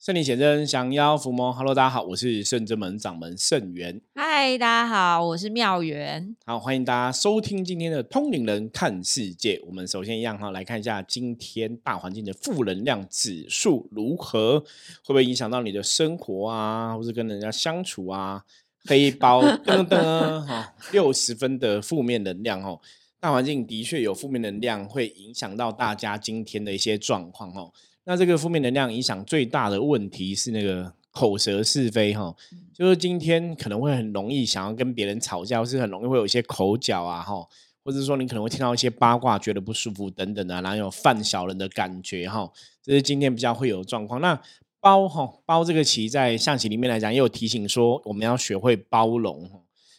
圣灵显真，降妖伏魔。Hello，大家好，我是圣真门掌门圣元。嗨，大家好，我是妙元。好，欢迎大家收听今天的通灵人看世界。我们首先一样哈，来看一下今天大环境的负能量指数如何，会不会影响到你的生活啊，或是跟人家相处啊？黑包噔噔哈，六十分的负面能量哦。大环境的确有负面能量，会影响到大家今天的一些状况哦。那这个负面能量影响最大的问题是那个口舌是非哈，就是今天可能会很容易想要跟别人吵架，或是很容易会有一些口角啊哈，或者说你可能会听到一些八卦，觉得不舒服等等的，然后有犯小人的感觉哈，这是今天比较会有状况。那包哈包这个棋在象棋里面来讲，也有提醒说我们要学会包容，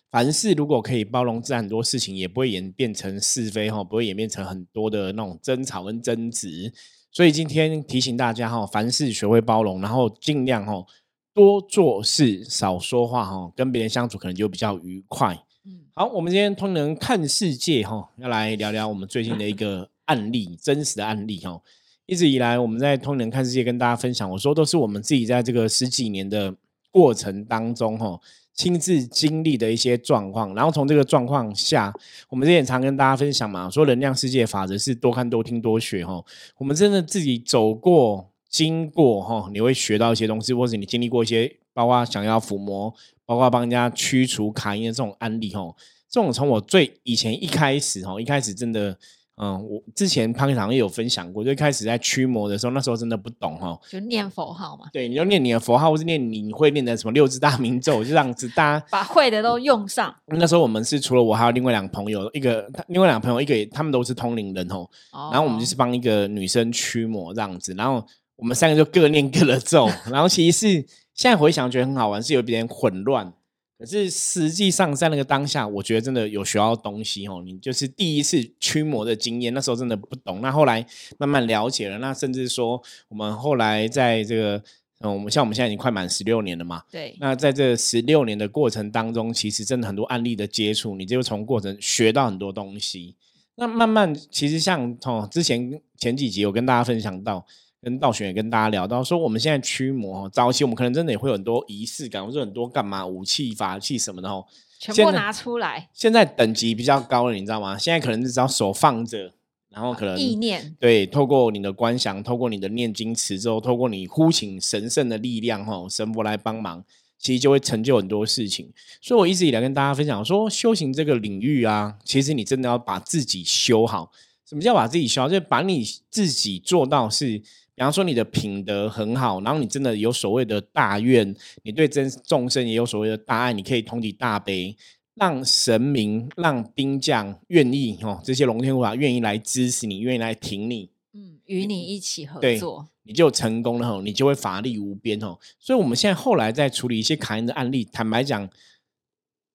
凡事如果可以包容，自然很多事情也不会演变成是非哈，不会演变成很多的那种争吵跟争执。所以今天提醒大家哈，凡事学会包容，然后尽量哈多做事少说话哈，跟别人相处可能就比较愉快。嗯，好，我们今天通能看世界哈，要来聊聊我们最近的一个案例，真实的案例哈。一直以来我们在通能看世界跟大家分享，我说都是我们自己在这个十几年的过程当中哈。亲自经历的一些状况，然后从这个状况下，我们之前常跟大家分享嘛，说能量世界法则是多看多听多学哈。我们真的自己走过、经过哈，你会学到一些东西，或者你经历过一些，包括想要抚摸，包括帮人家驱除卡因的这种案例哈。这种从我最以前一开始哈，一开始真的。嗯，我之前潘堂也有分享过，最开始在驱魔的时候，那时候真的不懂哈，就念佛号嘛。对，你就念你的佛号，或是念你会念的什么六字大明咒，就这样子，大家 把会的都用上。那时候我们是除了我，还有另外两个朋友，一个另外两个朋友，一个他们都是通灵人哦。然后我们就是帮一个女生驱魔这样子，然后我们三个就各念各的咒，然后其实是现在回想觉得很好玩，是有点混乱。可是实际上，在那个当下，我觉得真的有学到东西哦。你就是第一次驱魔的经验，那时候真的不懂。那后来慢慢了解了，那甚至说，我们后来在这个，嗯，我们像我们现在已经快满十六年了嘛。对。那在这十六年的过程当中，其实真的很多案例的接触，你就从过程学到很多东西。那慢慢，其实像哦，之前前几集有跟大家分享到。跟道玄也跟大家聊到说，我们现在驱魔早期我们可能真的也会有很多仪式感，或者很多干嘛武器、法器什么的哦，全部拿出来。现在等级比较高了，你知道吗？现在可能只要手放着，然后可能意念对，透过你的观想，透过你的念经词之后，透过你呼请神圣的力量哈，神佛来帮忙，其实就会成就很多事情。所以我一直以来跟大家分享说，修行这个领域啊，其实你真的要把自己修好。什么叫把自己修好？就是把你自己做到是。比方说你的品德很好，然后你真的有所谓的大愿，你对真众生也有所谓的大爱，你可以同体大悲，让神明、让兵将愿意哦，这些龙天护法愿意来支持你，愿意来挺你，嗯，与你一起合作，你就成功了吼，你就会法力无边吼。所以我们现在后来在处理一些卡因的案例，坦白讲，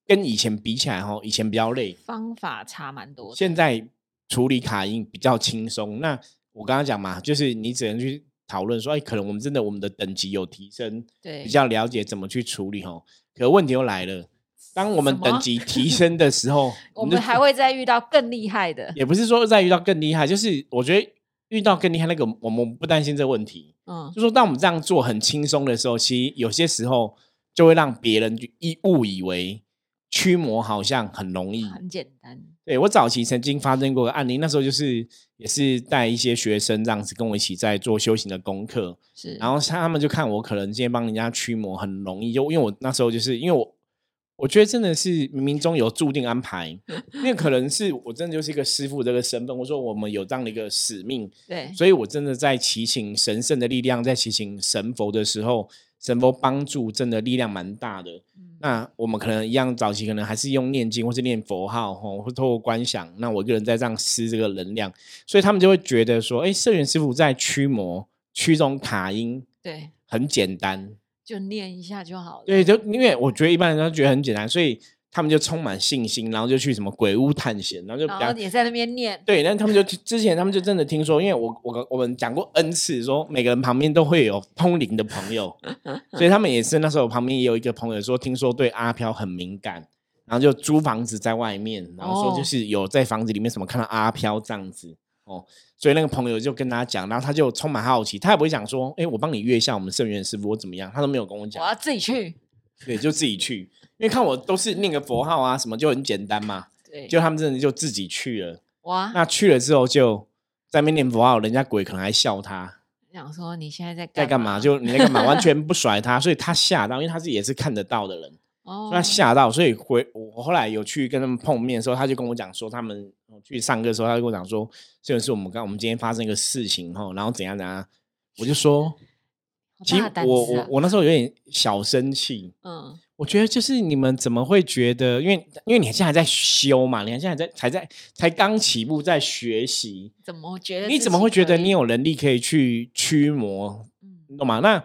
跟以前比起来吼，以前比较累，方法差蛮多，现在处理卡因比较轻松。那我刚刚讲嘛，就是你只能去讨论说，哎，可能我们真的我们的等级有提升，对，比较了解怎么去处理哈。可问题又来了，当我们等级提 升的时候，我们还会再遇到更厉害的。也不是说再遇到更厉害，就是我觉得遇到更厉害那个，我们不担心这个问题。嗯，就说当我们这样做很轻松的时候，其实有些时候就会让别人一误以为驱魔好像很容易，很简单。对我早期曾经发生过个案例，那时候就是也是带一些学生这样子跟我一起在做修行的功课，是，然后他们就看我可能今天帮人家驱魔很容易，就因为我那时候就是因为我我觉得真的是冥冥中有注定安排，因为可能是我真的就是一个师傅这个身份，我说我们有这样的一个使命，对，所以我真的在祈请神圣的力量，在祈请神佛的时候。神佛帮助真的力量蛮大的，那我们可能一样早期可能还是用念经或是念佛号吼，或透过观想，那我一个人在这样施这个能量，所以他们就会觉得说，哎，社员师傅在驱魔驱这种卡音，对，很简单，就念一下就好了。对，就因为我觉得一般人都觉得很简单，所以。他们就充满信心，然后就去什么鬼屋探险，然后就然后也在那边念。对，但他们就之前他们就真的听说，因为我我我们讲过 n 次，说每个人旁边都会有通灵的朋友，所以他们也是那时候旁边也有一个朋友说，听说对阿飘很敏感，然后就租房子在外面，然后说就是有在房子里面什么看到阿飘这样子。哦，所以那个朋友就跟他讲，然后他就充满好奇，他也不会讲说，哎，我帮你约一下我们圣元师傅我怎么样，他都没有跟我讲我，要自己去。对，就自己去，因为看我都是念个佛号啊，什么就很简单嘛，对，就他们真的就自己去了。哇，那去了之后就在那边念佛号，人家鬼可能还笑他想说你现在在在干嘛，就你在干嘛，完全不甩他，所以他吓到，因为他自己也是看得到的人，哦。所以他吓到，所以回我后来有去跟他们碰面的时候，他就跟我讲说，他们去上课的时候，他就跟我讲说，这个是我们刚我们今天发生一个事情哈，然后怎样怎样，我就说，好其实我我我那时候有点小生气，嗯我觉得就是你们怎么会觉得，因为因为你现在还在修嘛，你现在还在才在才刚起步在学习，怎么觉得你怎么会觉得你有能力可以去驱魔？嗯你懂吗？那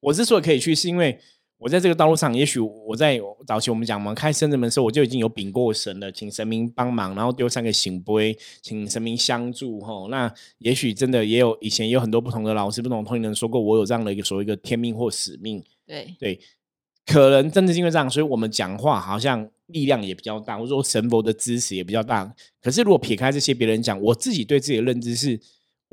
我之所以可以去，是因为我在这个道路上，也许我在早期我们讲嘛，开深圳门的时候，我就已经有禀过神了，请神明帮忙，然后丢三个醒杯，请神明相助吼。那也许真的也有以前也有很多不同的老师、不同的通灵人说过，我有这样的一个所谓一个天命或使命。对对，可能真的是因为这样，所以我们讲话好像力量也比较大，或者说神佛的支持也比较大。可是如果撇开这些别人讲，我自己对自己的认知是，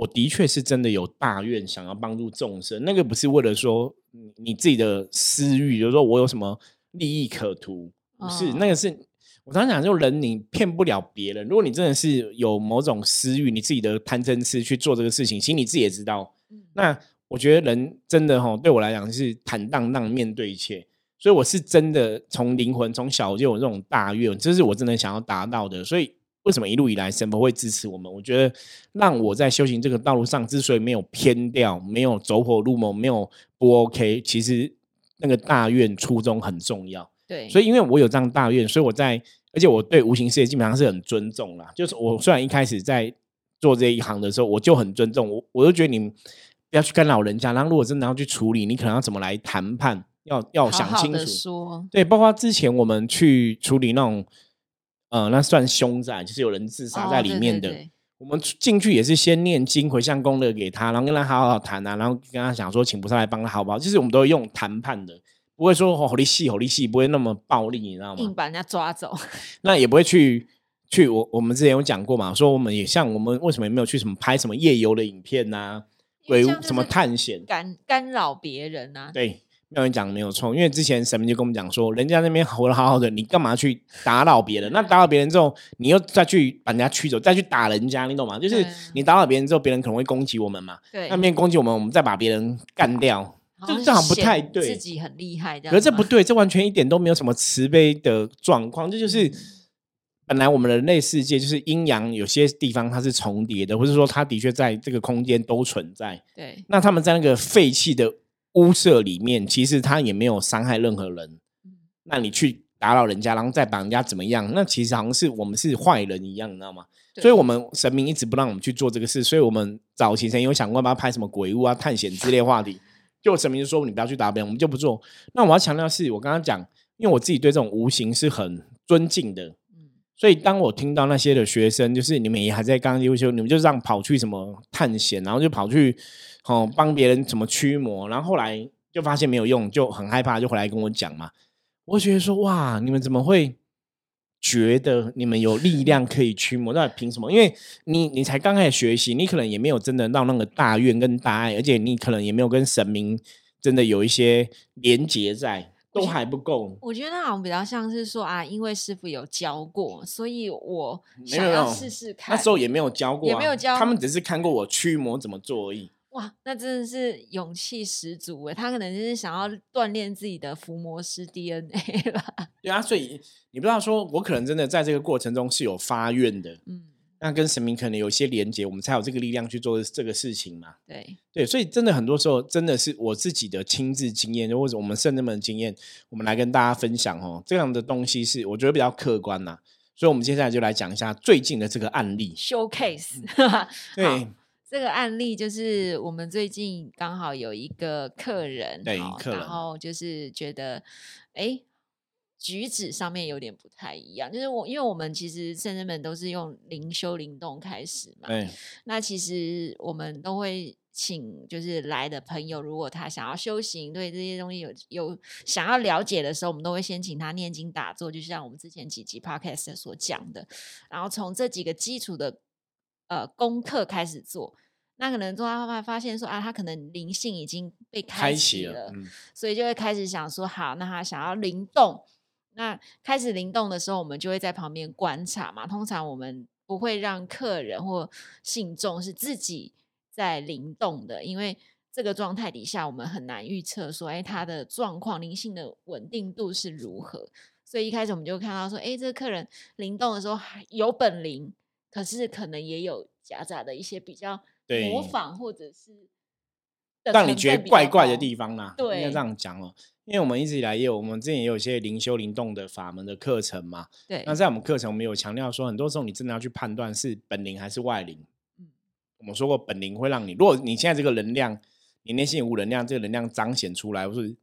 我的确是真的有大愿想要帮助众生，那个不是为了说你你自己的私欲，就是说我有什么利益可图，不是、哦那个是。我常常讲，就人你骗不了别人。如果你真的是有某种私欲，你自己的贪嗔痴去做这个事情，其实你自己也知道，嗯那我觉得人真的哈，对我来讲是坦荡荡面对一切，所以我是真的从灵魂从小就有这种大愿，这是我真的想要达到的。所以为什么一路以来神佛会支持我们？我觉得让我在修行这个道路上之所以没有偏掉，没有走火入魔，没有不 OK，其实那个大愿初衷很重要。对，所以因为我有这样大愿，所以我在，而且我对无形世界基本上是很尊重啦。就是我虽然一开始在做这一行的时候，我就很尊重我，我就觉得你们不要去干扰人家。然后如果真的要去处理，你可能要怎么来谈判，要要想清楚。说，对，包括之前我们去处理那种，呃，那算凶宅，就是有人自杀在里面的。对对我们进去也是先念经回向功德给他，然后跟他好好谈啊，然后跟他讲说，请菩萨来帮他好不好？就是我们都会用谈判的，不会说吼力气吼力气，不会那么暴力，你知道吗？硬把人家抓走，那也不会去去我我们之前有讲过嘛，说我们也像我们为什么也没有去什么拍什么夜游的影片呐、鬼屋什么探险，干干扰别人啊。对，妙云讲的没有错，因为之前神明就跟我们讲说，人家那边活得好好的，你干嘛去打扰别人？那打扰别人之后，你又再去把人家驱走，再去打人家，你懂吗？就是你打扰别人之后，别人可能会攻击我们嘛，对，那边攻击我们，我们再把别人干掉，这这好像不太对自己很厉害可。是这不对，这完全一点都没有什么慈悲的状况，这就是。嗯本来我们人类世界就是阴阳，有些地方它是重叠的，或者说它的确在这个空间都存在。对，那他们在那个废弃的屋舍里面，其实他也没有伤害任何人。嗯那你去打扰人家，然后再把人家怎么样？那其实好像是我们是坏人一样，你知道吗？所以，我们神明一直不让我们去做这个事，所以我们早期曾经有想过要不要拍什么鬼屋啊、探险之类话题，就神明就说你不要去打扰别人，我们就不做。那我要强调的是，我刚刚讲，因为我自己对这种无形是很尊敬的，嗯所以当我听到那些的学生，就是你们也还在刚优秀，你们就这样跑去什么探险，然后就跑去哦帮别人怎么驱魔，然后后来就发现没有用，就很害怕，就回来跟我讲嘛。我觉得说哇，你们怎么会觉得你们有力量可以驱魔？到底凭什么？因为你你才刚开始学习，你可能也没有真的到那个大愿跟大爱，而且你可能也没有跟神明真的有一些连结在，都还不够。我觉得好像比较像是说啊，因为师傅有教过，所以我没想要试试看。那时候也没有教过、啊，也没有教他们只是看过我驱魔怎么做而已。哇，那真的是勇气十足诶！他可能就是想要锻炼自己的伏魔师 DNA 吧。对啊，所以你不知道说，我可能真的在这个过程中是有发愿的，嗯，那跟神明可能有一些连接，我们才有这个力量去做这个事情嘛。对，对，所以真的很多时候真的是我自己的亲自经验，或者我们圣人们的经验，我们来跟大家分享哦。这样的东西是我觉得比较客观呐、所以我们接下来就来讲一下最近的这个案例。showcase。对好，这个案例就是我们最近刚好有一个客人，对客人然后就是觉得，哎，举止上面有点不太一样。就是我，因为我们其实圣人们都是用灵修灵动开始嘛，对，那其实我们都会请，就是来的朋友，如果他想要修行，对这些东西有有想要了解的时候，我们都会先请他念经打坐，就像我们之前几集 podcast 所讲的，然后从这几个基础的呃功课开始做。那可能做到后来发现说啊，他可能灵性已经被开启了，嗯，所以就会开始想说，好，那他想要灵动。那开始灵动的时候，我们就会在旁边观察嘛。通常我们不会让客人或信众是自己在灵动的，因为这个状态底下，我们很难预测说，哎，他的状况灵性的稳定度是如何。所以一开始我们就看到说，哎，这个客人灵动的时候有本灵，可是可能也有夹杂的一些比较。模仿或者是让你觉得怪怪的地方啦，对，应该这样讲哦。因为我们一直以来也有，我们之前也有一些灵修灵动的法门的课程嘛。对，那在我们课程，我们有强调说，很多时候你真的要去判断是本灵还是外灵。嗯，我们说过，本灵会让你，如果你现在这个能量，你内心有能量，这个能量彰显出来或是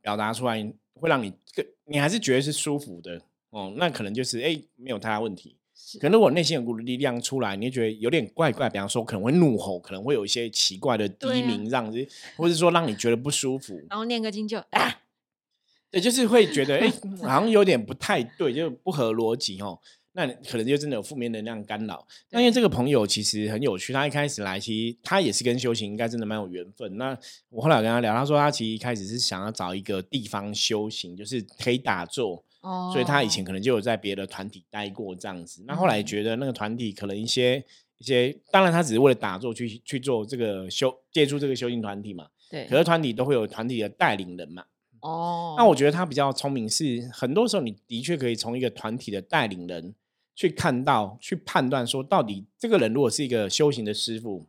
表达出来，会让你个你还是觉得是舒服的哦，那可能就是哎，没有太大问题。可能如果内心有股力量出来，你就觉得有点怪怪，比方说可能会怒吼，可能会有一些奇怪的低鸣，让或者说让你觉得不舒服，然后念个经就啊，对，就是会觉得哎，好像有点不太对，就不合逻辑哦。那可能就真的有负面能量干扰。那因为这个朋友其实很有趣，他一开始来，其实他也是跟修行应该真的蛮有缘分。那我后来跟他聊，他说他其实一开始是想要找一个地方修行，就是可以打坐。所以他以前可能就有在别的团体待过这样子，那后来觉得那个团体可能一些一些，当然他只是为了打坐去去做这个修，借助这个修行团体嘛。对。可是团体都会有团体的带领人嘛。哦。那我觉得他比较聪明，是很多时候你的确可以从一个团体的带领人去看到、去判断，说到底这个人如果是一个修行的师傅，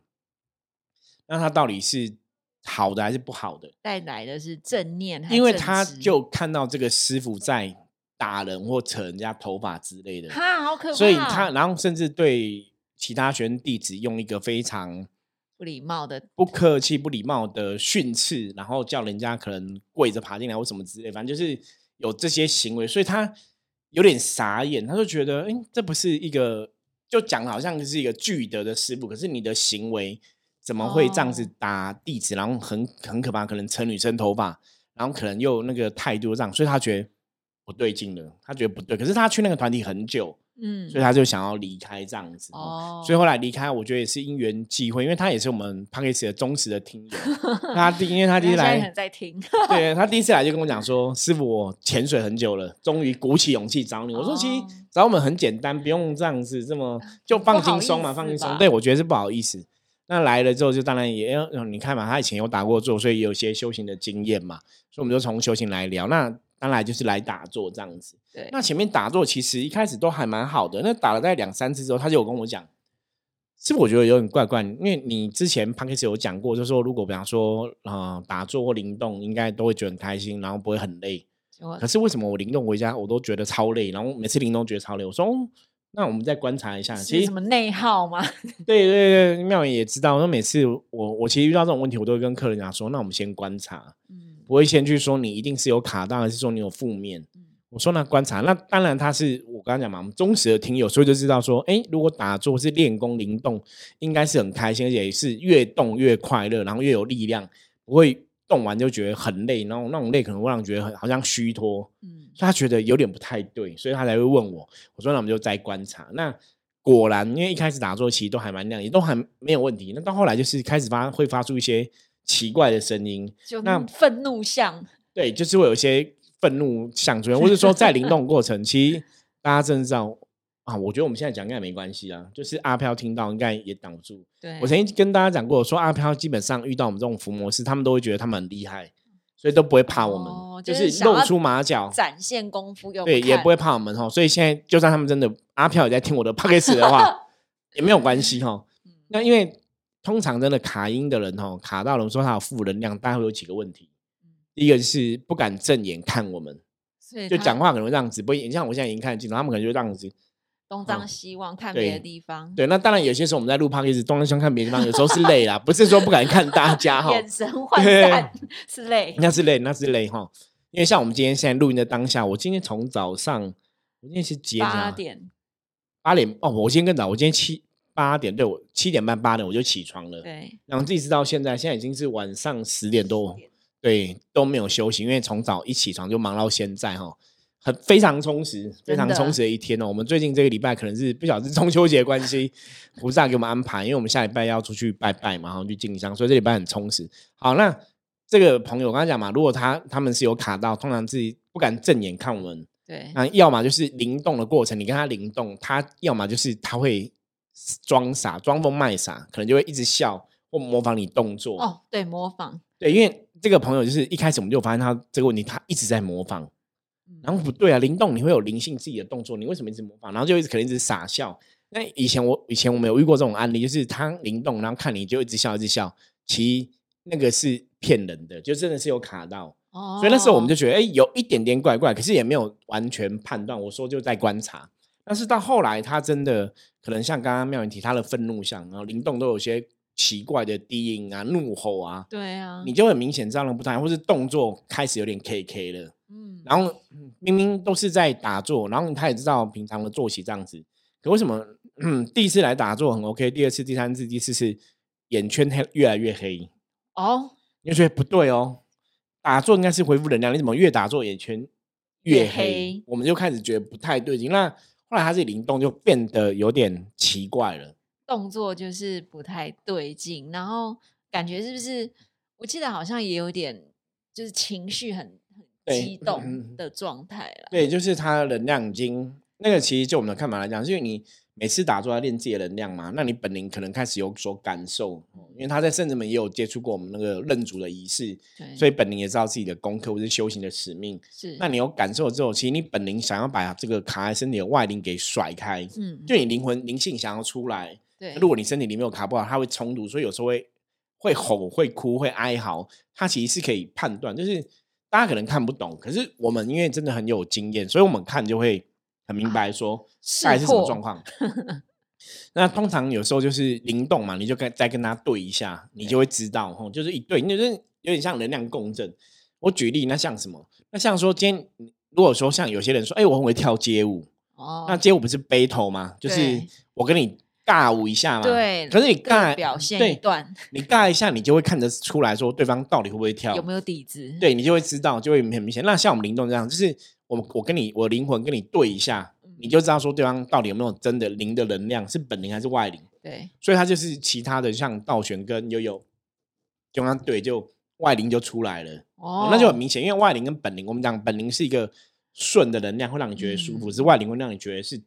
那他到底是好的还是不好的？带来的是正念，因为他就看到这个师傅在。打人或扯人家头发之类的，哈，好可怕！所以他，然后甚至对其他学生弟子用一个非常不礼貌的、不客气、不礼貌的训斥，然后叫人家可能跪着爬进来或什么之类，反正就是有这些行为，所以他有点傻眼，他就觉得，哎，这不是一个，就讲好像是一个具德的师傅，可是你的行为怎么会这样子打弟子，然后很很可怕，可能扯女生头发，然后可能又那个态度这样，所以他觉得。不对劲了，他觉得不对，可是他去那个团体很久，嗯，所以他就想要离开这样子，哦，所以后来离开，我觉得也是因缘际会，因为他也是我们 p a k i s 的忠实的听友，他第因为他第一次来在听，对他第一次来就跟我讲说，师傅我潜水很久了，终于鼓起勇气找你，我说其实找我们很简单，不用这样子这么 就放轻松嘛，放轻松，对我觉得是不好意思，那来了之后就当然也要你看嘛，他以前有打过坐，所以有些修行的经验嘛，所以我们就从修行来聊。那。当然就是来打坐这样子。对，那前面打坐其实一开始都还蛮好的。那打了大概两三次之后，他就有跟我讲，是不是我觉得有点怪怪？因为你之前 p a n k 有讲过，就是说如果比方说呃打坐或灵动，应该都会觉得很开心，然后不会很累。可是为什么我灵动回家我都觉得超累，然后每次灵动觉得超累？我说，那我们再观察一下，其实什么内耗吗？对对对，妙言也知道。那每次我我其实遇到这种问题，我都会跟客人讲说，那我们先观察。嗯。不会先去说你一定是有卡到，还是说你有负面？我说那观察，那当然他是我刚刚讲嘛，我们忠实的听友，所以就知道说，哎，如果打坐是练功灵动，应该是很开心，而且是越动越快乐，然后越有力量，不会动完就觉得很累，然后那种累可能会让觉得很好像虚脱，嗯，所以他觉得有点不太对，所以他才会问我。我说那我们就再观察。那果然，因为一开始打坐其实都还蛮亮，也都还没有问题。那到后来就是开始发会发出一些。奇怪的声音，那愤怒像对，就是会有一些愤怒像出现，或者说在灵动过程，其实大家真的知道啊。我觉得我们现在讲应该没关系啊，就是阿飘听到应该也挡不住。对我曾经跟大家讲过，说阿飘基本上遇到我们这种伏魔师，他们都会觉得他们很厉害，所以都不会怕我们，就是露出马脚展现功夫，对，也不会怕我们哈。所以现在就算他们真的阿飘也在听我的 p o c a 的话，也没有关系哈。那因为。通常真的卡音的人哦，卡到了说他有负能量，大概会有几个问题。第一个是不敢正眼看我们，就讲话可能这样子，不像我现在已经看得清楚，他们可能就这样子东张西望看别的地方。对，那当然有些时候我们在录 p o d 东张西望看别的地方，有时候是累啦，不是说不敢看大家哈。眼神涣散是累，那是累，那是累哈。因为像我们今天现在录音的当下，我今天从早上我今天是几点？八点，八点哦，我今天更早，我今天七。八点对我七点半八点我就起床了，对，然后一直到现在，现在已经是晚上十点多，对，都没有休息，因为从早一起床就忙到现在哈。很非常充实、非常充实的一天哦。我们最近这个礼拜可能是不晓得是中秋节的关系，菩萨给我们安排，因为我们下礼拜要出去拜拜嘛，然后去进香，所以这礼拜很充实。好，那这个朋友我刚才讲嘛，如果他他们是有卡到，通常自己不敢正眼看我们，对，那要么就是灵动的过程，你跟他灵动，他要么就是他会装傻、装疯卖傻，可能就会一直笑或模仿你动作。哦，对，模仿，对，因为这个朋友就是一开始我们就发现他这个问题，他一直在模仿，嗯然后不对啊，灵动你会有灵性自己的动作，你为什么一直模仿？然后就一直可能一直傻笑。那以前我以前我们有遇过这种案例，就是他灵动，然后看你就一直笑一直笑，其实那个是骗人的，就真的是有卡到。哦，所以那时候我们就觉得，哎、有一点点怪怪，可是也没有完全判断。我说就在观察，但是到后来，他真的可能像刚刚妙云提他的愤怒像，然后灵动都有些奇怪的低音啊、怒吼啊，对啊，你就很明显这样的不太，或是动作开始有点 K K 了。嗯，然后嗯明明都是在打坐，然后他也知道平常的作息这样子，可为什么嗯 第一次来打坐很 OK，第二次、第三次、第四次眼圈黑越来越黑？哦，你就觉得不对哦，打坐应该是恢复能量，你怎么越打坐眼圈越？黑我们就开始觉得不太对劲。那后来他自己灵动就变得有点奇怪了。动作就是不太对劲，然后感觉是不是？我记得好像也有点，就是情绪很很激嗯动的状态了。对，就是他的能量已经那个，其实就我们的看法来讲，是因为你每次打坐要练自己的能量嘛，那你本灵可能开始有所感受，哦因为他在圣子们也有接触过我们那个认主的仪式，所以本灵也知道自己的功课或是修行的使命。是那你有感受之后，其实你本灵想要把这个卡在身体的外灵给甩开，嗯，就你灵魂灵性想要出来，对，如果你身体里面有卡不好，它会冲突，所以有时候会会吼、会哭、会哀嚎，它其实是可以判断，就是大家可能看不懂，可是我们因为真的很有经验，所以我们看就会很明白说识大概是什么破状况。那通常有时候就是灵动嘛，你就跟再跟他对一下，你就会知道吼，就是一对，就是有点像能量共振。我举例，那像什么？那像说今天如果说像有些人说，哎、我很会跳街舞，哦，那街舞不是 battle 吗？就是我跟你尬舞一下嘛。对，可是你各尬表现对一段你尬一下，你就会看得出来说对方到底会不会跳，有没有底子？对你就会知道，就会很明显。那像我们灵动这样，就是我我跟你我灵魂跟你对一下，嗯你就知道说对方到底有没有真的灵的能量，是本灵还是外灵。对，所以它就是其他的像倒悬跟悠悠，就跟他对，就外灵就出来了。哦，那就很明显，因为外灵跟本灵，我们讲本灵是一个顺的能量，会让你觉得舒服；嗯是外灵会让你觉得是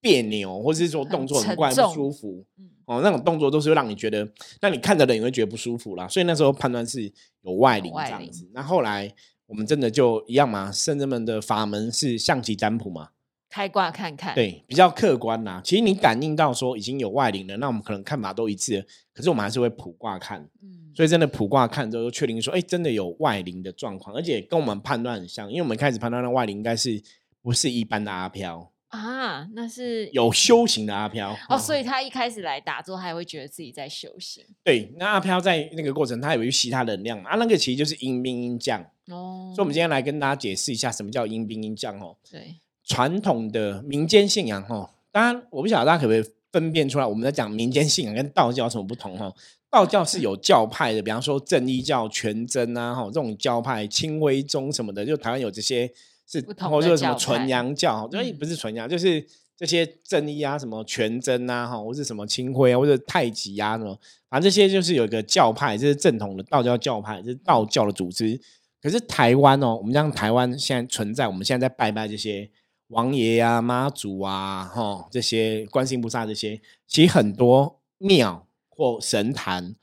别扭，或是说很动作很沉怪不舒服。嗯哦，那种动作都是会让你觉得，那你看的人也会觉得不舒服啦。所以那时候判断是有外灵这样子。那后来我们真的就一样嘛，圣人们的法门是象棋占卜嘛，开挂看看，，对，比较客观啦。其实你感应到说已经有外灵了，那我们可能看法都一致了，可是我们还是会卜卦看。嗯，所以真的卜卦看之后，就确定说，哎，真的有外灵的状况，而且跟我们判断很像，因为我们开始判断那外灵应该是不是一般的阿飘，啊，那是有修行的阿飘。哦，所以他一开始来打坐，还会觉得自己在修行对，那阿飘在那个过程，他有去吸他能量嘛，啊，那个其实就是阴兵阴将。哦。所以，我们今天来跟大家解释一下什么叫阴兵阴将哦。对传统的民间信仰哦，当然我不晓得大家可不可以分辨出来，我们在讲民间信仰跟道教有什么不同哦。道教是有教派的，比方说正一教、全真啊，哈这种教派，清微宗什么的，就台湾有这些是，或者说什么纯派阳教，就嗯不是纯阳，就是这些正一啊，什么全真啊，哈，或是什么清辉啊，或者太极啊，什么，反正这些就是有一个教派，这是正统的道教教派，这是道教的组织。可是台湾哦，我们像台湾现在存在，我们现在在拜拜这些王爷啊、妈祖啊、哈这些观世音菩萨这些，其实很多庙或神坛，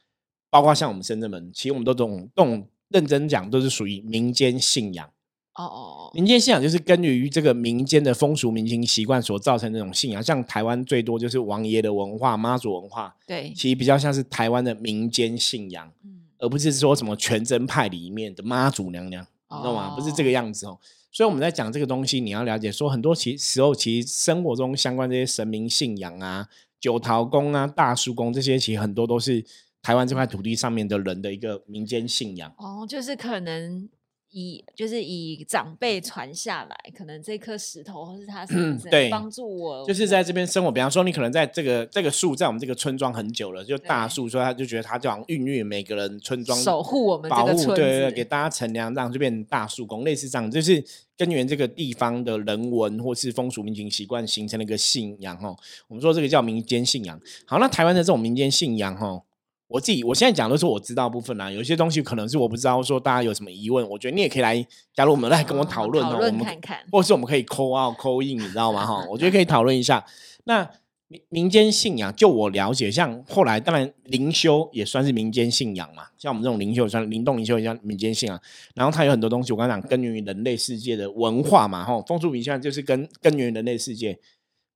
包括像我们深圳门，其实我们都懂懂认真讲，都是属于民间信仰。哦哦哦，民间信仰就是根源于这个民间的风俗民情习惯所造成的这种信仰，像台湾最多就是王爷的文化、妈祖文化，对，其实比较像是台湾的民间信仰。嗯，而不是说什么全真派里面的妈祖娘娘，你知道吗？不是这个样子哦。所以我们在讲这个东西，你要了解说，很多其时候其实生活中相关这些神明信仰啊、九桃宫啊、大叔宫这些，其实很多都是台湾这块土地上面的人的一个民间信仰。哦，就是可能以就是以长辈传下来，可能这颗石头或是它是对帮助我，就是在这边生活。比方说，你可能在这个这个树在我们这个村庄很久了，就大树，所以他就觉得它就好像孕育每个人村庄，守护我们保护，对对对，给大家乘凉，这样就变成大树公，类似这样，就是根源这个地方的人文或是风俗民情习惯形成了一个信仰哦。我们说这个叫民间信仰。好，那台湾的这种民间信仰哦。我自己我现在讲的是我知道部分啦，有些东西可能是我不知道，说大家有什么疑问，我觉得你也可以来加入我们来跟我讨论哦，我们看看，或是我们可以扣 out 扣印，你知道吗？哈，我觉得可以讨论一下。那民民间信仰，就我了解，像后来当然灵修也算是民间信仰嘛，像我们这种灵修算灵动灵修也像民间信仰。然后它有很多东西，我刚刚讲根源于人类世界的文化嘛，哈，风俗民情就是跟根源于人类世界。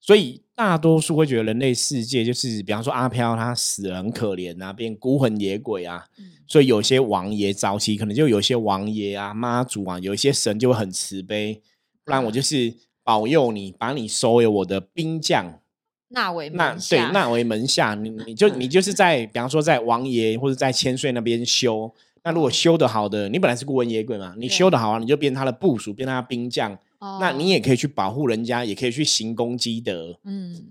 所以大多数会觉得人类世界就是，比方说阿飘他死了很可怜啊，变孤魂野鬼啊。所以有些王爷早期可能就有些王爷啊、妈祖啊，有一些神就会很慈悲，不然我就是保佑你，把你收为我的兵将，纳为那对纳为门下。你你就你就是在比方说在王爷或者在千岁那边修，那如果修的好的，你本来是孤魂野鬼嘛，你修的好啊，你就变他的部属，变他的兵将。那你也可以去保护人家，也可以去行功积德。嗯，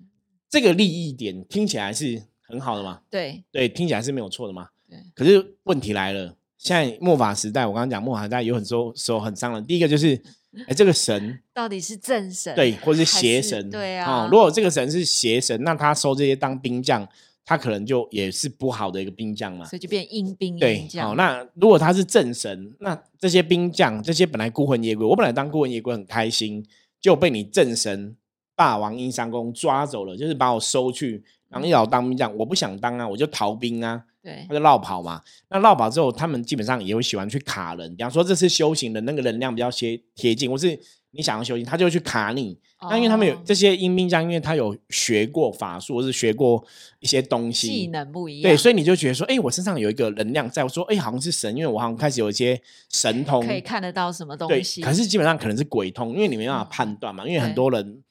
这个利益点听起来是很好的嘛？对对，听起来是没有错的嘛？对。可是问题来了，现在末法时代，我刚刚讲末法时代有很多时候很伤人。第一个就是，哎，这个神到底是正神对，或者是邪神？对啊。如果这个神是邪神，那他收这些当兵将。他可能就也是不好的一个兵将嘛，所以就变阴兵。对，好，那如果他是正神，那这些兵将，这些本来孤魂野鬼，我本来当孤魂野鬼很开心，就被你正神霸王阴山公抓走了，就是把我收去，然后要当兵将，我不想当啊，我就逃兵啊，对，他就绕跑嘛。那绕跑之后，他们基本上也会喜欢去卡人，比方说这次修行的那个能量比较贴贴近，或是。你想要修行，他就会去卡你。那因为他们有这些阴兵将，因为他有学过法术，或是学过一些东西，技能不一样。对，所以你就觉得说，哎，我身上有一个能量在。我说，哎，好像是神，因为我好像开始有一些神通，可以看得到什么东西。可是基本上可能是鬼通，因为你没办法判断嘛。因为很多人，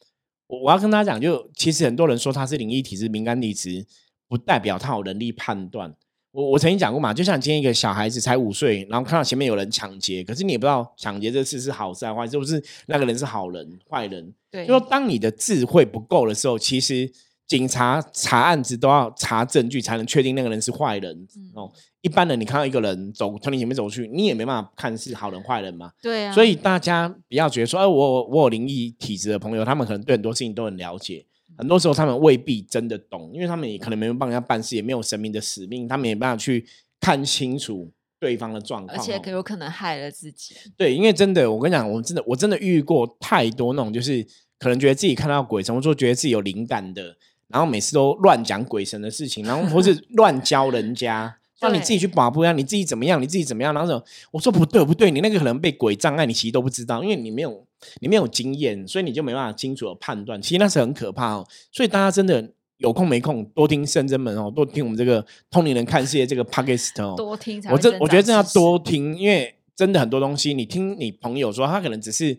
我我要跟大家讲，就其实很多人说他是灵异体质、敏感体质，不代表他有能力判断。我我曾经讲过嘛，就像今天一个小孩子才五岁，然后看到前面有人抢劫，可是你也不知道抢劫这事是好事还是坏，是不是那个人是好人坏人？对，就说当你的智慧不够的时候，其实警察查案子都要查证据才能确定那个人是坏人哦。一般人你看到一个人走从你前面走去，你也没办法看是好人坏人嘛。对啊。所以大家不要觉得说，哎，我我有灵异体质的朋友，他们可能对很多事情都很了解。很多时候他们未必真的懂，因为他们也可能没有帮人家办事，也没有神明的使命，他们也没办法去看清楚对方的状况，而且有可能害了自己。对，因为真的，我跟你讲，我真的我真的遇过太多那种，就是可能觉得自己看到鬼神，或者说觉得自己有灵感的，然后每次都乱讲鬼神的事情，然后或是 乱教人家。让你自己去把不一样，你自己怎么样？你自己怎么样？然后我说不对，不对，你那个可能被鬼障碍，你其实都不知道，因为你没有你没有经验，所以你就没办法清楚的判断。其实那是很可怕哦。所以大家真的有空没空多听圣真门哦，多听我们这个通灵人看世界这个 podcast 哦，多听。我这我觉得真的要多听，因为真的很多东西，你听你朋友说，他可能只是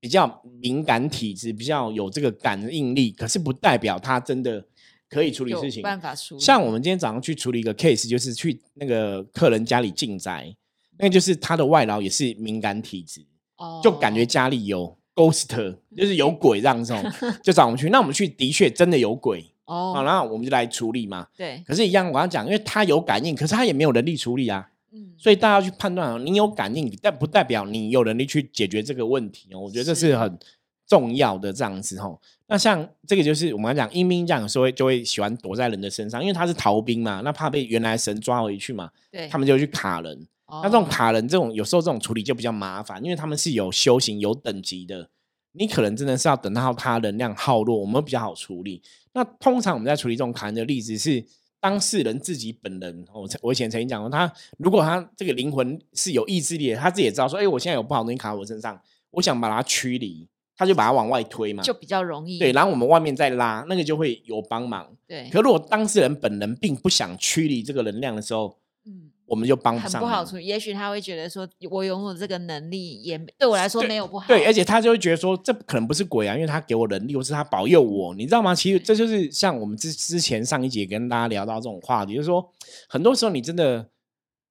比较敏感体质，比较有这个感应力，可是不代表他真的。可以处理事情，办法处理。像我们今天早上去处理一个 case，就是去那个客人家里进宅，那就是他的外劳也是敏感体质，哦，就感觉家里有 ghost，就是有鬼这样子，就找我们去。那我们去的确真的有鬼哦，好，然后我们就来处理嘛。对。可是，一样我要讲，因为他有感应，可是他也没有能力处理啊。嗯。所以大家去判断啊，你有感应，但不代表你有能力去解决这个问题哦。我觉得这是很重要的这样子哦。那像这个就是我们讲阴兵这样，有时候就会喜欢躲在人的身上，因为他是逃兵嘛，那怕被原来神抓回去嘛，对，他们就去卡人。那这种卡人这种有时候这种处理就比较麻烦，因为他们是有修行有等级的，你可能真的是要等到他能量耗落，我们比较好处理。那通常我们在处理这种卡人的例子是当事人自己本人，我我以前曾经讲过，他如果他这个灵魂是有意志力的，他自己也知道说，哎，我现在有不好东西卡在我身上，我想把它驱离。他就把它往外推嘛，就比较容易。对，然后我们外面再拉，那个就会有帮忙。对。可如果当事人本人并不想驱离这个能量的时候，嗯，我们就帮不上。不好处，也许他会觉得说，我拥有这个能力，也对我来说没有不好。对，而且他就会觉得说，这可能不是鬼啊，因为他给我能力，或是他保佑我，你知道吗？其实这就是像我们之之前上一节跟大家聊到这种话题，就是说，很多时候你真的。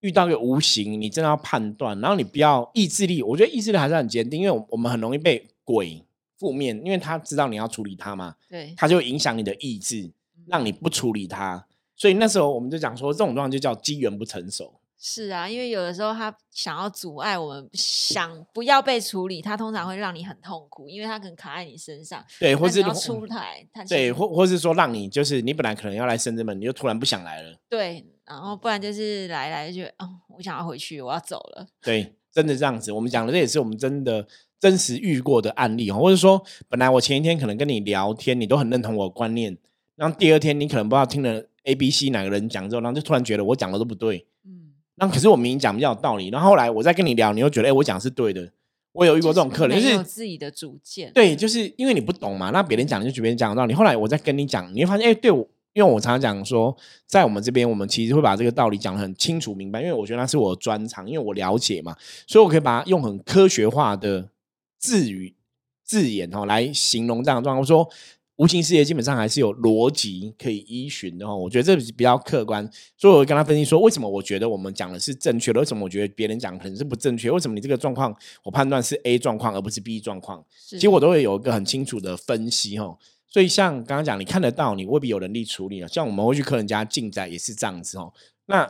遇到一个无形，你真的要判断，然后你不要意志力，我觉得意志力还是很坚定，因为我我们很容易被鬼负面，因为他知道你要处理他嘛，对，他就影响你的意志，让你不处理他。所以那时候我们就讲说，这种状况就叫机缘不成熟。是啊，因为有的时候他想要阻碍我们，想不要被处理，他通常会让你很痛苦，因为他可能卡在你身上。对，或是要出台，对，或或是说让你就是你本来可能要来深圳门，你就突然不想来了。对，然后不然就是来来就哦，我想要回去，我要走了。对，真的这样子。我们讲的这也是我们真的真实遇过的案例哦，或者说本来我前一天可能跟你聊天，你都很认同我的观念，然后第二天你可能不知道听了 A、B、C 哪个人讲之后，然后就突然觉得我讲的都不对。嗯那可是我明明讲比较有道理，然后后来我再跟你聊，你又觉得哎，我讲是对的。我有遇过这种客人，就是自己的主见。对，就是因为你不懂嘛，那别人讲就觉得别人讲的道理。后来我再跟你讲，你会发现，哎，对我，因为我常常讲说，在我们这边，我们其实会把这个道理讲得很清楚明白，因为我觉得那是我的专长，因为我了解嘛，所以我可以把它用很科学化的字语字眼哦来形容这样的状况，说。无形世界基本上还是有逻辑可以依循的哦，我觉得这比较客观，所以我会跟他分析说，为什么我觉得我们讲的是正确的，为什么我觉得别人讲可能是不正确，为什么你这个状况我判断是 A 状况而不是 B 状况，其实我都会有一个很清楚的分析哦。所以像刚刚讲，你看得到，你未必有能力处理啊。像我们会去客人家进宅也是这样子哦。那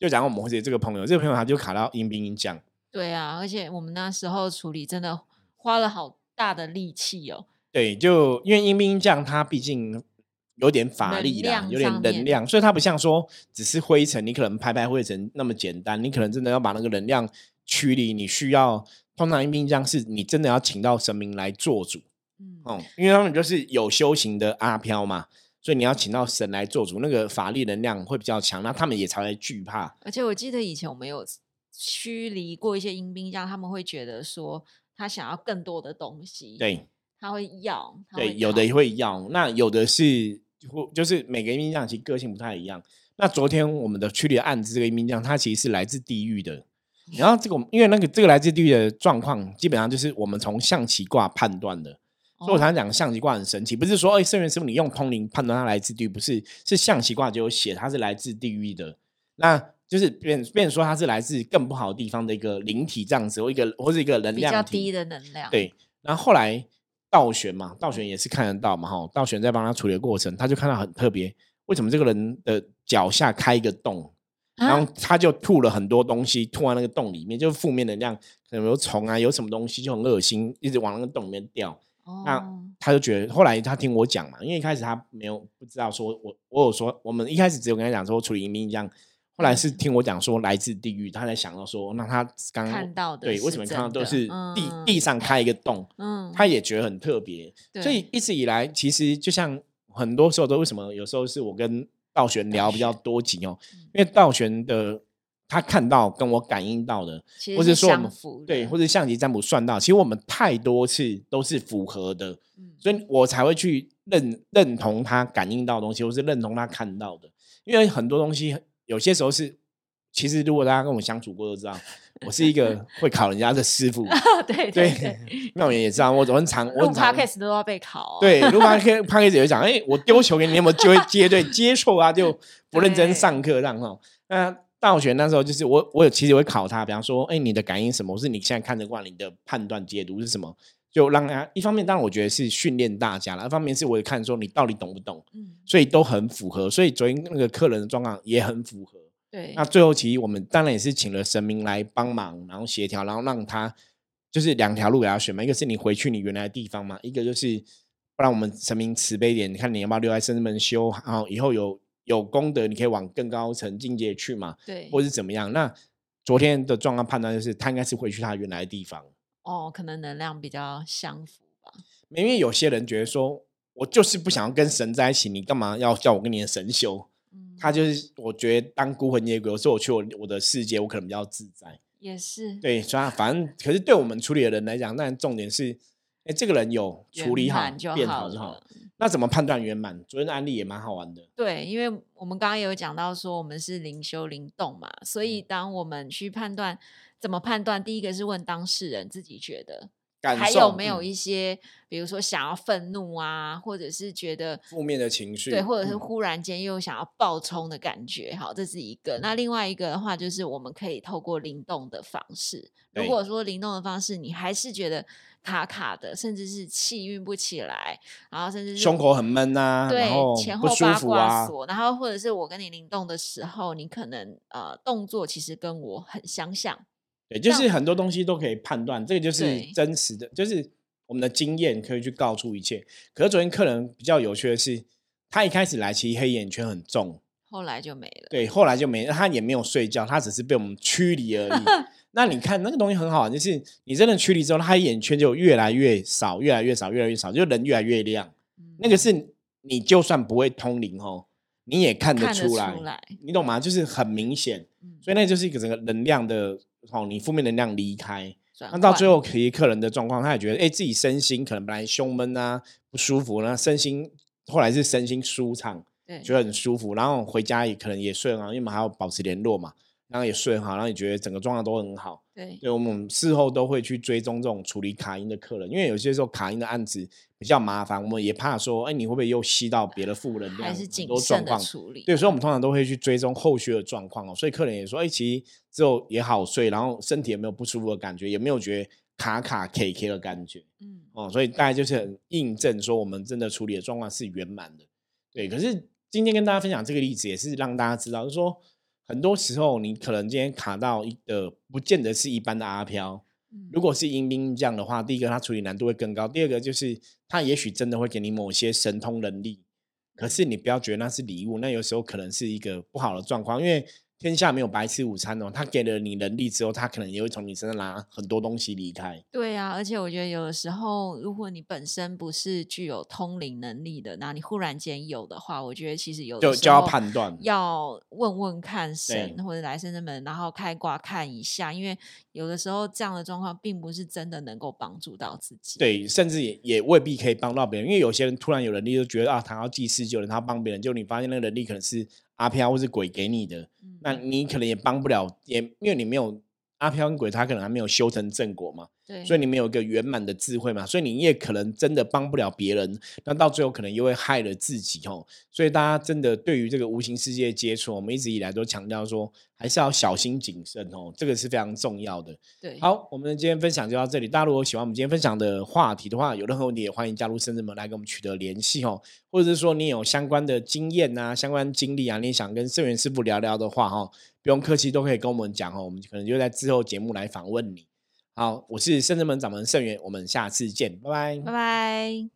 就讲我们会这个朋友，这个朋友他就卡到阴兵阴将。对啊，而且我们那时候处理真的花了好大的力气哦。对，就因为阴兵将他毕竟有点法力啦，有点能量，所以他不像说只是灰尘，你可能拍拍灰尘那么简单，你可能真的要把那个能量驱离，你需要通常阴兵将是你真的要请到神明来做主，嗯，哦，因为他们就是有修行的阿飘嘛，所以你要请到神来做主，那个法力能量会比较强，那他们也才会惧怕。而且我记得以前我们有驱离过一些阴兵将，他们会觉得说他想要更多的东西，对。他会要，对，有的会要，那有的是，就是每个阴兵将其实个性不太一样。那昨天我们的驱离案子，这个阴兵将他其实是来自地狱的。然后这个，因为那个这个来自地狱的状况，基本上就是我们从象棋卦判断的。所以我常常讲象棋卦很神奇，不是说哎，圣元师傅你用通灵判断它来自地狱，不是，是象棋卦就有写它是来自地狱的。那就是变变说它是来自更不好的地方的一个灵体这样子，或一个或是一个能量比较低的能量。对，然后后来。道玄嘛，道玄也是看得到嘛，哈，道玄在帮他处理的过程，他就看到很特别，为什么这个人的脚下开一个洞，然后他就吐了很多东西，吐在那个洞里面，就是负面能量，可能有虫啊，有什么东西就很恶心，一直往那个洞里面掉。那他就觉得，后来他听我讲嘛，因为一开始他没有不知道说我我有说，我们一开始只有跟他讲说处理阴兵这样。后来是听我讲说来自地狱，他才想到说，那他刚看到的对，为什么看到都是地地上开一个洞？嗯，他也觉得很特别。所以一直以来，其实就像很多时候都为什么有时候是我跟道玄聊比较多集哦，因为道玄的他看到跟我感应到的，或者说我们对，或者象棋占卜算到，其实我们太多次都是符合的，所以我才会去认认同他感应到东西，或是认同他看到的，因为很多东西。有些时候是，其实如果大家跟我相处过都知道，我是一个 会考人家的师傅。对对，妙言也知道，我很常 我很常 case 都要被考。对，如果 case case 有讲，哎，我丢球给你，你有没有机会接对？接错啊，就不认真上课，这样哈。那大学那时候就是我，我有其实会考他，比方说，哎，你的感应什么？是你现在看得惯，你的判断解读是什么？就让他一方面，当然我觉得是训练大家了；，一方面是我也看说你到底懂不懂，嗯，所以都很符合。所以昨天那个客人的状况也很符合。对，那最后其实我们当然也是请了神明来帮忙，然后协调，然后让他就是两条路给他选嘛。一个是你回去你原来的地方嘛，一个就是不然我们神明慈悲点，你看你要不要留在圣门修，然后以后有有功德，你可以往更高层境界去嘛，对，或是怎么样？那昨天的状况判断就是他应该是回去他原来的地方。哦，可能能量比较相符吧。因为有些人觉得说，我就是不想要跟神在一起，你干嘛要叫我跟你的神修？他就是我觉得当孤魂野鬼，有时候我去我我的世界，我可能比较自在。也是。对，所以反正可是对我们处理的人来讲，那重点是，哎，这个人有处理好变好就好。那怎么判断圆满？昨天的案例也蛮好玩的。对，因为我们刚刚有讲到说，我们是灵修灵动嘛，所以当我们去判断。怎么判断？第一个是问当事人自己觉得还有没有嗯一些，比如说想要愤怒啊，或者是觉得负面的情绪，对，或者是嗯忽然间又想要爆冲的感觉，好，这是一个。那另外一个的话，就是我们可以透过灵动的方式。如果说灵动的方式，你还是觉得卡卡的，甚至是气运不起来，然后甚至是胸口很闷呐、对后前后八卦锁，然后或者是我跟你灵动的时候，你可能呃动作其实跟我很相像，对，就是很多东西都可以判断，这个就是真实的，就是我们的经验可以去告诉一切。可是昨天客人比较有趣的是，他一开始来其实黑眼圈很重，后来就没了。对，后来就没，他也没有睡觉，他只是被我们驱离而已。那你看那个东西很好，就是你真的驱离之后，他眼圈就越来越少，越来越少，越来越少，就人越来越亮。嗯那个是你就算不会通灵哦，你也看得看得出来，出来，你懂吗？就是很明显，嗯所以那就是一个整个能量的哦，你负面能量离开。那到最后，可以客人的状况，他也觉得，哎、自己身心可能本来胸闷啊，不舒服，然后身心后来是身心舒畅，对觉得很舒服，然后回家也可能也睡很好，因为我们还要保持联络嘛，然后也睡很好，然后也觉得整个状况都很好。对对，我们事后都会去追踪这种处理卡因的客人，因为有些时候卡因的案子比较麻烦，我们也怕说，哎，你会不会又吸到别的负能量？还是很谨慎的多状况。处理。对，所以我们通常都会去追踪后续的状况哦。所以客人也说，哎，其实之后也好睡，然后身体也没有不舒服的感觉，也没有觉得卡卡 K K 的感觉嗯，哦。所以大概就是很印证说，我们真的处理的状况是圆满的。对，可是今天跟大家分享这个例子，也是让大家知道，就是说很多时候你可能今天卡到一个，不见得是一般的阿飘。嗯如果是阴兵这样的话，第一个它处理难度会更高，第二个就是它也许真的会给你某些神通能力，可是你不要觉得那是礼物，那有时候可能是一个不好的状况，因为天下没有白吃午餐哦，他给了你能力之后，他可能也会从你身上拿很多东西离开。对啊，而且我觉得有的时候，如果你本身不是具有通灵能力的，那你忽然间有的话，我觉得其实有的时就就要判断要问问看神或者来生的们，然后开挂看一下，因为有的时候这样的状况并不是真的能够帮助到自己。对，甚至也也未必可以帮到别人，因为有些人突然有能力，就觉得啊，他要济世救人，他要帮别人，就你发现那个能力可能是阿飘或是鬼给你的，嗯，那你可能也帮不了，也因为你没有阿飘跟鬼，他可能还没有修成正果嘛，对，所以你没有一个圆满的智慧嘛，所以你也可能真的帮不了别人，那到最后可能又会害了自己哦。所以大家真的对于这个无形世界接触，我们一直以来都强调说，还是要小心谨慎哦，这个是非常重要的。对，好，我们今天分享就到这里。大家如果喜欢我们今天分享的话题的话，有任何问题也欢迎加入深圳门来跟我们取得联系哦，或者是说你有相关的经验啊、相关经历啊，你想跟圣元师傅聊聊的话哈，不用客气，都可以跟我们讲哦，我们可能就在之后节目来访问你。好，我是深圳门掌门盛元，我们下次见，拜拜拜拜。